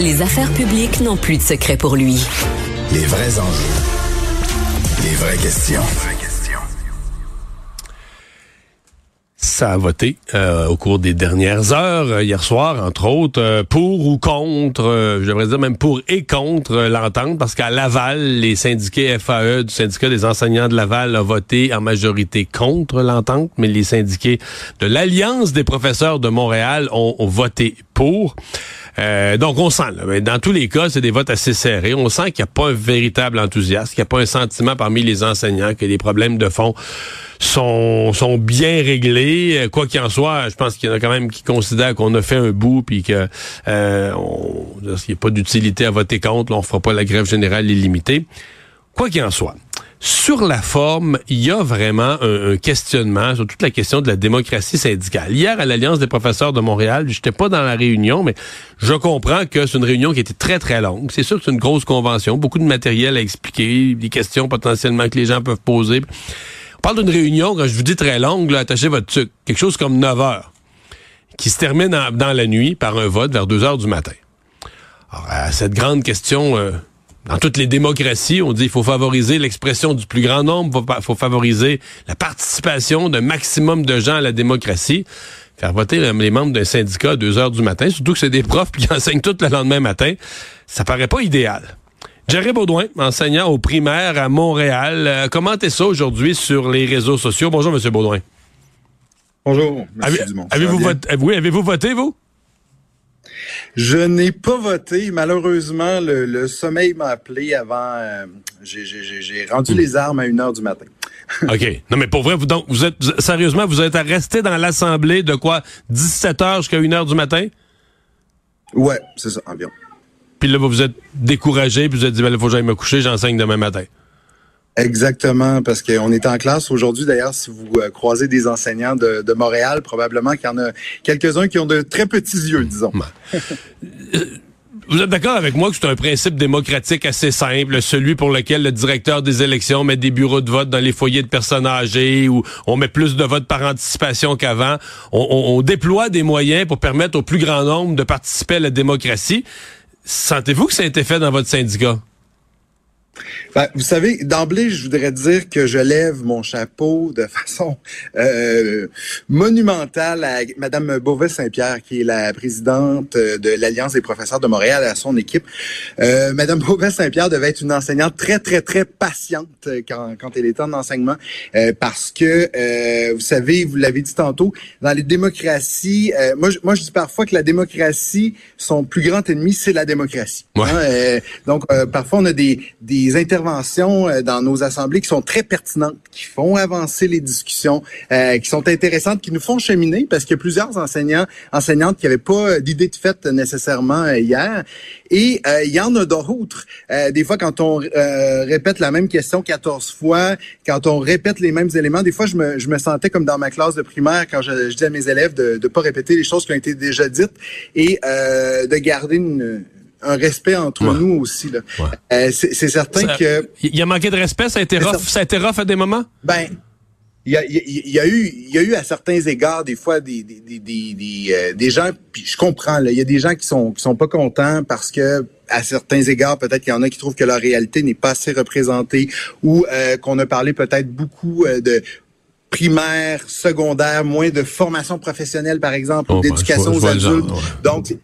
Les affaires publiques n'ont plus de secret pour lui. Les vrais enjeux. Les vraies questions. Ça a voté euh, au cours des dernières heures, euh, hier soir, entre autres, euh, pour ou contre, je devrais dire même pour et contre l'entente, parce qu'à Laval, les syndiqués FAE du syndicat des enseignants de Laval ont voté en majorité contre l'entente, mais les syndiqués de l'Alliance des professeurs de Montréal ont, ont voté pour. Euh, donc, on sent, là, dans tous les cas, c'est des votes assez serrés. On sent qu'il n'y a pas un véritable enthousiasme, qu'il n'y a pas un sentiment parmi les enseignants que les problèmes de fond sont, sont bien réglés. Euh, quoi qu'il en soit, je pense qu'il y en a quand même qui considèrent qu'on a fait un bout puis que euh, il n'y a pas d'utilité à voter contre. On fera pas la grève générale illimitée. Quoi qu'il en soit, sur la forme, il y a vraiment un, questionnement sur toute la question de la démocratie syndicale. Hier, à l'Alliance des professeurs de Montréal, j'étais pas dans la réunion, mais je comprends que c'est une réunion qui était très, très longue. C'est sûr que c'est une grosse convention, beaucoup de matériel à expliquer, des questions potentiellement que les gens peuvent poser. On parle d'une réunion, quand je vous dis très longue, là, attachez votre truc, quelque chose comme 9 heures, qui se termine dans la nuit par un vote vers 2 heures du matin. Alors, à cette grande question... Euh, dans toutes les démocraties, on dit qu'il faut favoriser l'expression du plus grand nombre, il faut, favoriser la participation d'un maximum de gens à la démocratie. Faire voter les membres d'un syndicat à 2 heures du matin, surtout que c'est des profs qui enseignent tout le lendemain matin, ça paraît pas idéal. Jerry Baudouin, enseignant au primaire à Montréal. Euh, commentez ça aujourd'hui sur les réseaux sociaux. Bonjour, M. Baudouin. Bonjour. Avez-vous voté, oui, avez-vous voté, vous? Je n'ai pas voté. Malheureusement, le, sommeil m'a appelé avant. Euh, j'ai rendu hmm. les armes à une heure du matin. OK. Non, mais pour vrai, vous, donc, vous êtes, sérieusement, vous êtes resté dans l'Assemblée de quoi? 17 heures jusqu'à une heure du matin? Ouais, c'est ça, environ. Puis là, vous vous êtes découragé, puis vous êtes dit, ben, il faut que j'aille me coucher, j'enseigne demain matin. Exactement, parce qu'on est en classe aujourd'hui. D'ailleurs, si vous euh, croisez des enseignants de, Montréal, probablement qu'il y en a quelques-uns qui ont de très petits yeux, disons. Euh, vous êtes d'accord avec moi que c'est un principe démocratique assez simple, celui pour lequel le directeur des élections met des bureaux de vote dans les foyers de personnes âgées où on met plus de votes par anticipation qu'avant. on déploie des moyens pour permettre au plus grand nombre de participer à la démocratie. Sentez-vous que ça a été fait dans votre syndicat? Ben, vous savez, d'emblée, je voudrais dire que je lève mon chapeau de façon euh, monumentale à Madame Beauvais-Saint-Pierre, qui est la présidente de l'Alliance des professeurs de Montréal, à son équipe. Euh, Madame Beauvais-Saint-Pierre devait être une enseignante très, très, très patiente quand, quand elle était en enseignement, euh, parce que, euh, vous savez, vous l'avez dit tantôt, dans les démocraties, euh, moi, je, moi, je dis parfois que la démocratie, son plus grand ennemi, c'est la démocratie. Hein, donc, parfois, on a des, des interventions euh, dans nos assemblées qui sont très pertinentes, qui font avancer les discussions, euh, qui sont intéressantes, qui nous font cheminer parce qu'il y a plusieurs enseignants, enseignantes qui n'avaient pas d'idée de fait nécessairement euh, hier. Et il y en a d'autres. des fois, quand on répète la même question 14 fois, quand on répète les mêmes éléments, des fois, je me, je me sentais comme dans ma classe de primaire quand je, je dis à mes élèves de ne pas répéter les choses qui ont été déjà dites et de garder une un respect entre nous aussi. Là. Euh, c'est certain que... Il y a manqué de respect, ça a été rough, ça a été rough à des moments? Ben, il y, a, il y a, eu il y a eu à certains égards des fois des des des des, euh, des gens puis je comprends là il y a des gens qui sont qui sont pas contents parce que à certains égards peut-être qu'il y en a qui trouvent que leur réalité n'est pas assez représentée ou euh, qu'on a parlé peut-être beaucoup de primaire, secondaire, moins de formation professionnelle par exemple, ou oh, ben, d'éducation aux adultes. Donc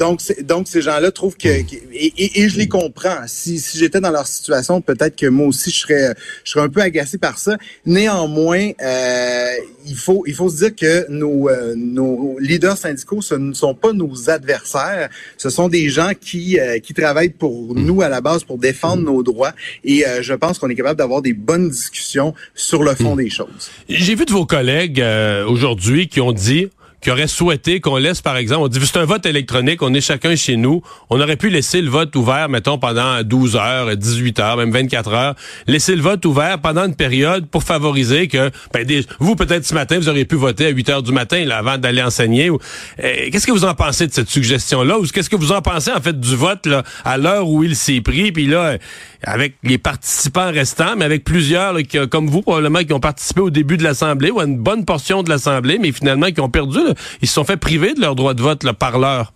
donc, donc ces gens-là trouvent que, hmm. et, je les comprends. Si, si j'étais dans leur situation, peut-être que moi aussi je serais, je serais un peu agacé par ça. Néanmoins, euh, il faut, il faut se dire que nos, euh, nos leaders syndicaux, ce ne sont pas nos adversaires. Ce sont des gens qui, euh, qui travaillent pour hmm. nous à la base pour défendre nos droits. Et je pense qu'on est capable d'avoir des bonnes discussions sur le fond hmm. des choses. J'ai vu de vos collègues aujourd'hui qui ont dit qui aurait souhaité qu'on laisse, par exemple, on dit, c'est un vote électronique, on est chacun chez nous, on aurait pu laisser le vote ouvert, mettons, pendant 12 heures, 18 heures, même 24 heures, laisser le vote ouvert pendant une période pour favoriser que, ben, vous, peut-être ce matin, vous auriez pu voter à 8 heures du matin, là, avant d'aller enseigner. Eh, qu'est-ce que vous en pensez de cette suggestion-là? Ou qu'est-ce que vous en pensez, en fait, du vote, là, à l'heure où il s'est pris, puis là, avec les participants restants, mais avec plusieurs, qui, comme vous, probablement, qui ont participé au début de l'Assemblée, ou à une bonne portion de l'Assemblée, mais finalement, qui ont perdu, ils se sont fait priver de leur droit de vote là, par l'heure.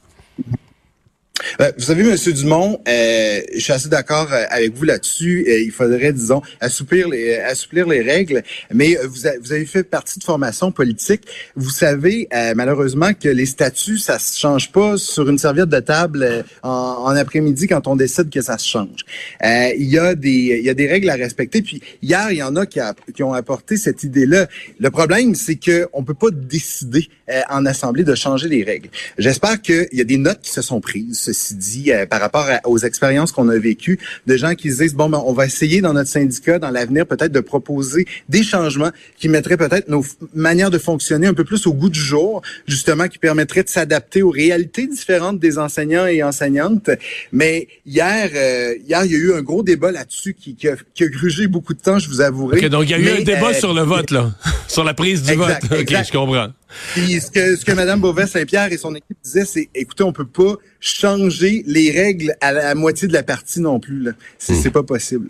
Euh, vous savez, Monsieur Dumont, euh, je suis assez d'accord euh, avec vous là-dessus. il faudrait, disons, assouplir les, assouplir les règles. Mais vous, avez fait partie de formation politique. Vous savez, malheureusement, que les statuts, ça se change pas sur une serviette de table en, après-midi quand on décide que ça se change. il y a des, il y a des règles à respecter. Puis hier, il y en a qui, qui ont apporté cette idée-là. Le problème, c'est que on peut pas décider en assemblée de changer les règles. J'espère qu'il y a des notes qui se sont prises, ceci dit, euh, par rapport aux expériences qu'on a vécues, de gens qui se disent, bon, ben, on va essayer dans notre syndicat, dans l'avenir, peut-être de proposer des changements qui mettraient peut-être nos manières de fonctionner un peu plus au goût du jour, justement, qui permettraient de s'adapter aux réalités différentes des enseignants et enseignantes. Mais hier, euh, hier, il y a eu un gros débat là-dessus qui, qui, a, qui, a, grugé beaucoup de temps, je vous avouerai. donc il y a eu un débat euh, sur le vote, là, sur la prise du vote. OK, je comprends. Puis ce que, ce que Mme Beauvais-Saint-Pierre et son équipe disaient, c'est écoutez, on peut pas changer les règles à la moitié de la partie non plus. C'est hmm. pas possible.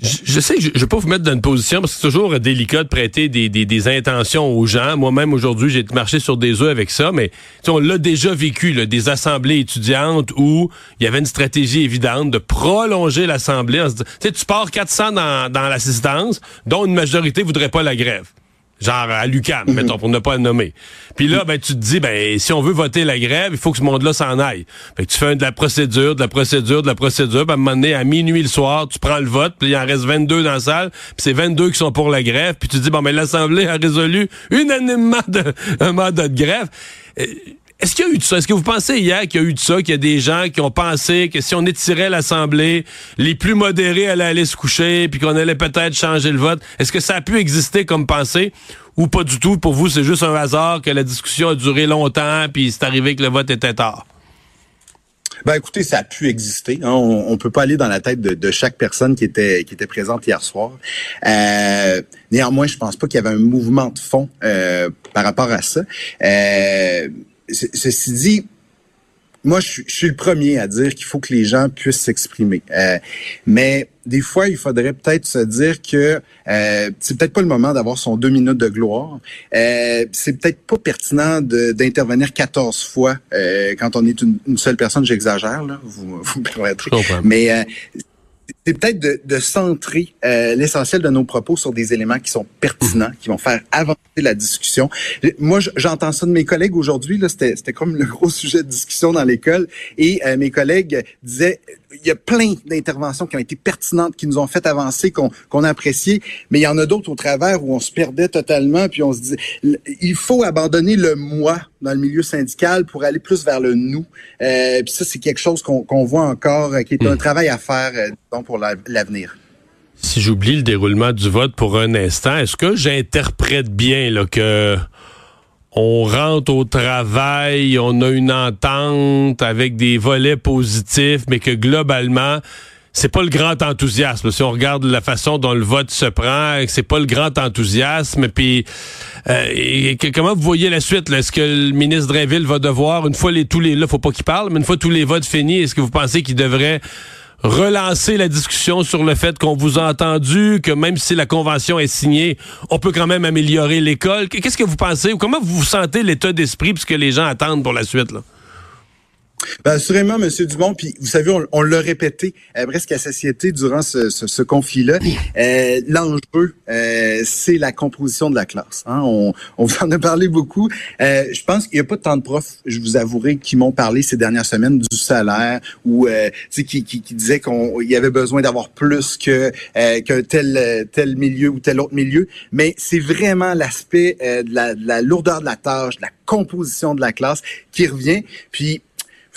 Je, sais que je ne vais pas vous mettre dans une position parce que c'est toujours délicat de prêter des, des, des intentions aux gens. Moi-même, aujourd'hui, j'ai marché sur des œufs avec ça, mais on l'a déjà vécu, là, des assemblées étudiantes où il y avait une stratégie évidente de prolonger l'assemblée. Tu pars 400 dans, dans l'assistance, dont une majorité voudrait pas la grève genre à l'UCAM, mhm. mettons, pour ne pas le nommer. Puis là, ben, tu te dis, ben, si on veut voter la grève, il faut que ce monde-là s'en aille. Fait que tu fais de la procédure, de la procédure, de la procédure, puis à un moment donné, à minuit le soir, tu prends le vote, puis il en reste 22 dans la salle, puis c'est 22 qui sont pour la grève, puis tu dis, bon, mais l'Assemblée a résolu unanimement de, un mandat de grève. Euh, est-ce qu'il y a eu de ça? Est-ce que vous pensez hier qu'il y a eu de ça, qu'il y a des gens qui ont pensé que si on étirait l'Assemblée, les plus modérés allaient aller se coucher, puis qu'on allait peut-être changer le vote? Est-ce que ça a pu exister comme pensée? Ou pas du tout? Pour vous, c'est juste un hasard que la discussion a duré longtemps, puis c'est arrivé que le vote était tard? Ben écoutez, ça a pu exister. Hein. On, on peut pas aller dans la tête de, chaque personne qui était qui était présente hier soir. Euh, néanmoins, je pense pas qu'il y avait un mouvement de fond euh, par rapport à ça. Euh, ceci dit, moi, je, suis le premier à dire qu'il faut que les gens puissent s'exprimer. Euh, mais des fois, il faudrait peut-être se dire que euh, c'est peut-être pas le moment d'avoir son deux minutes de gloire. Euh, c'est peut-être pas pertinent d'intervenir 14 fois euh, quand on est une, seule personne. J'exagère, là, vous, vous me permettrez. Mais euh, c'est peut-être de, de, centrer euh, l'essentiel de nos propos sur des éléments qui sont pertinents, qui vont faire avancer la discussion. Moi, j'entends ça de mes collègues aujourd'hui. C'était comme le gros sujet de discussion dans l'école. Et euh, mes collègues disaient, il y a plein d'interventions qui ont été pertinentes, qui nous ont fait avancer, qu'on a apprécié, mais il y en a d'autres au travers où on se perdait totalement, puis on se dit, il faut abandonner le moi dans le milieu syndical pour aller plus vers le nous. Euh, puis ça, c'est quelque chose qu'on voit encore, qui est un hmm. travail à faire euh, pour l'avenir. Si j'oublie le déroulement du vote pour un instant, est-ce que j'interprète bien là, que on rentre au travail, on a une entente avec des volets positifs, mais que globalement, c'est pas le grand enthousiasme. Si on regarde la façon dont le vote se prend, c'est pas le grand enthousiasme. Puis, euh, comment vous voyez la suite Est-ce que le ministre Drainville va devoir, une fois les tous les là, faut pas qu'il parle, mais une fois tous les votes finis, est-ce que vous pensez qu'il devrait relancer la discussion sur le fait qu'on vous a entendu, que même si la convention est signée, on peut quand même améliorer l'école? Qu'est-ce que vous pensez? Ou comment vous sentez l'état d'esprit puisque les gens attendent pour la suite? Ben, assurément, M. Dumont, puis vous savez, on, l'a répété euh, presque à satiété durant ce, ce, ce conflit-là. Euh, L'enjeu, euh, c'est la composition de la classe. Hein. On, on en a parlé beaucoup. Euh, je pense qu'il n'y a pas tant de profs, je vous avouerai, qui m'ont parlé ces dernières semaines du salaire ou euh, qui, qui, qui disaient qu'il y avait besoin d'avoir plus que qu'un tel tel milieu ou tel autre milieu. Mais c'est vraiment l'aspect de la, de la lourdeur de la tâche, de la composition de la classe qui revient. Puis vous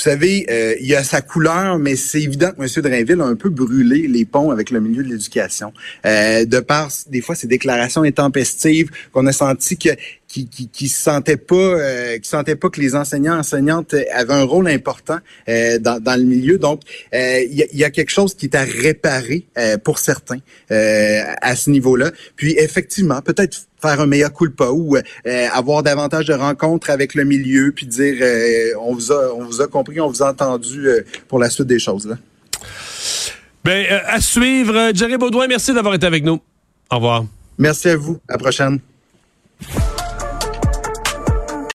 savez, euh, il y a sa couleur, mais c'est évident que M. Drainville a un peu brûlé les ponts avec le milieu de l'éducation. Euh, de par, des fois, ses déclarations intempestives, qu'on a senti que qui, qui, qui sentait pas euh, qui sentait pas que les enseignants enseignantes avaient un rôle important euh, dans, dans le milieu donc euh, il y, a, y, a, quelque chose qui est à réparer pour certains à ce niveau-là puis effectivement peut-être faire un meilleur culpa ou avoir davantage de rencontres avec le milieu puis dire on vous a on vous a compris on vous a entendu pour la suite des choses là. Ben à suivre Jerry Baudouin merci d'avoir été avec nous. Au revoir. Merci à vous. À la prochaine.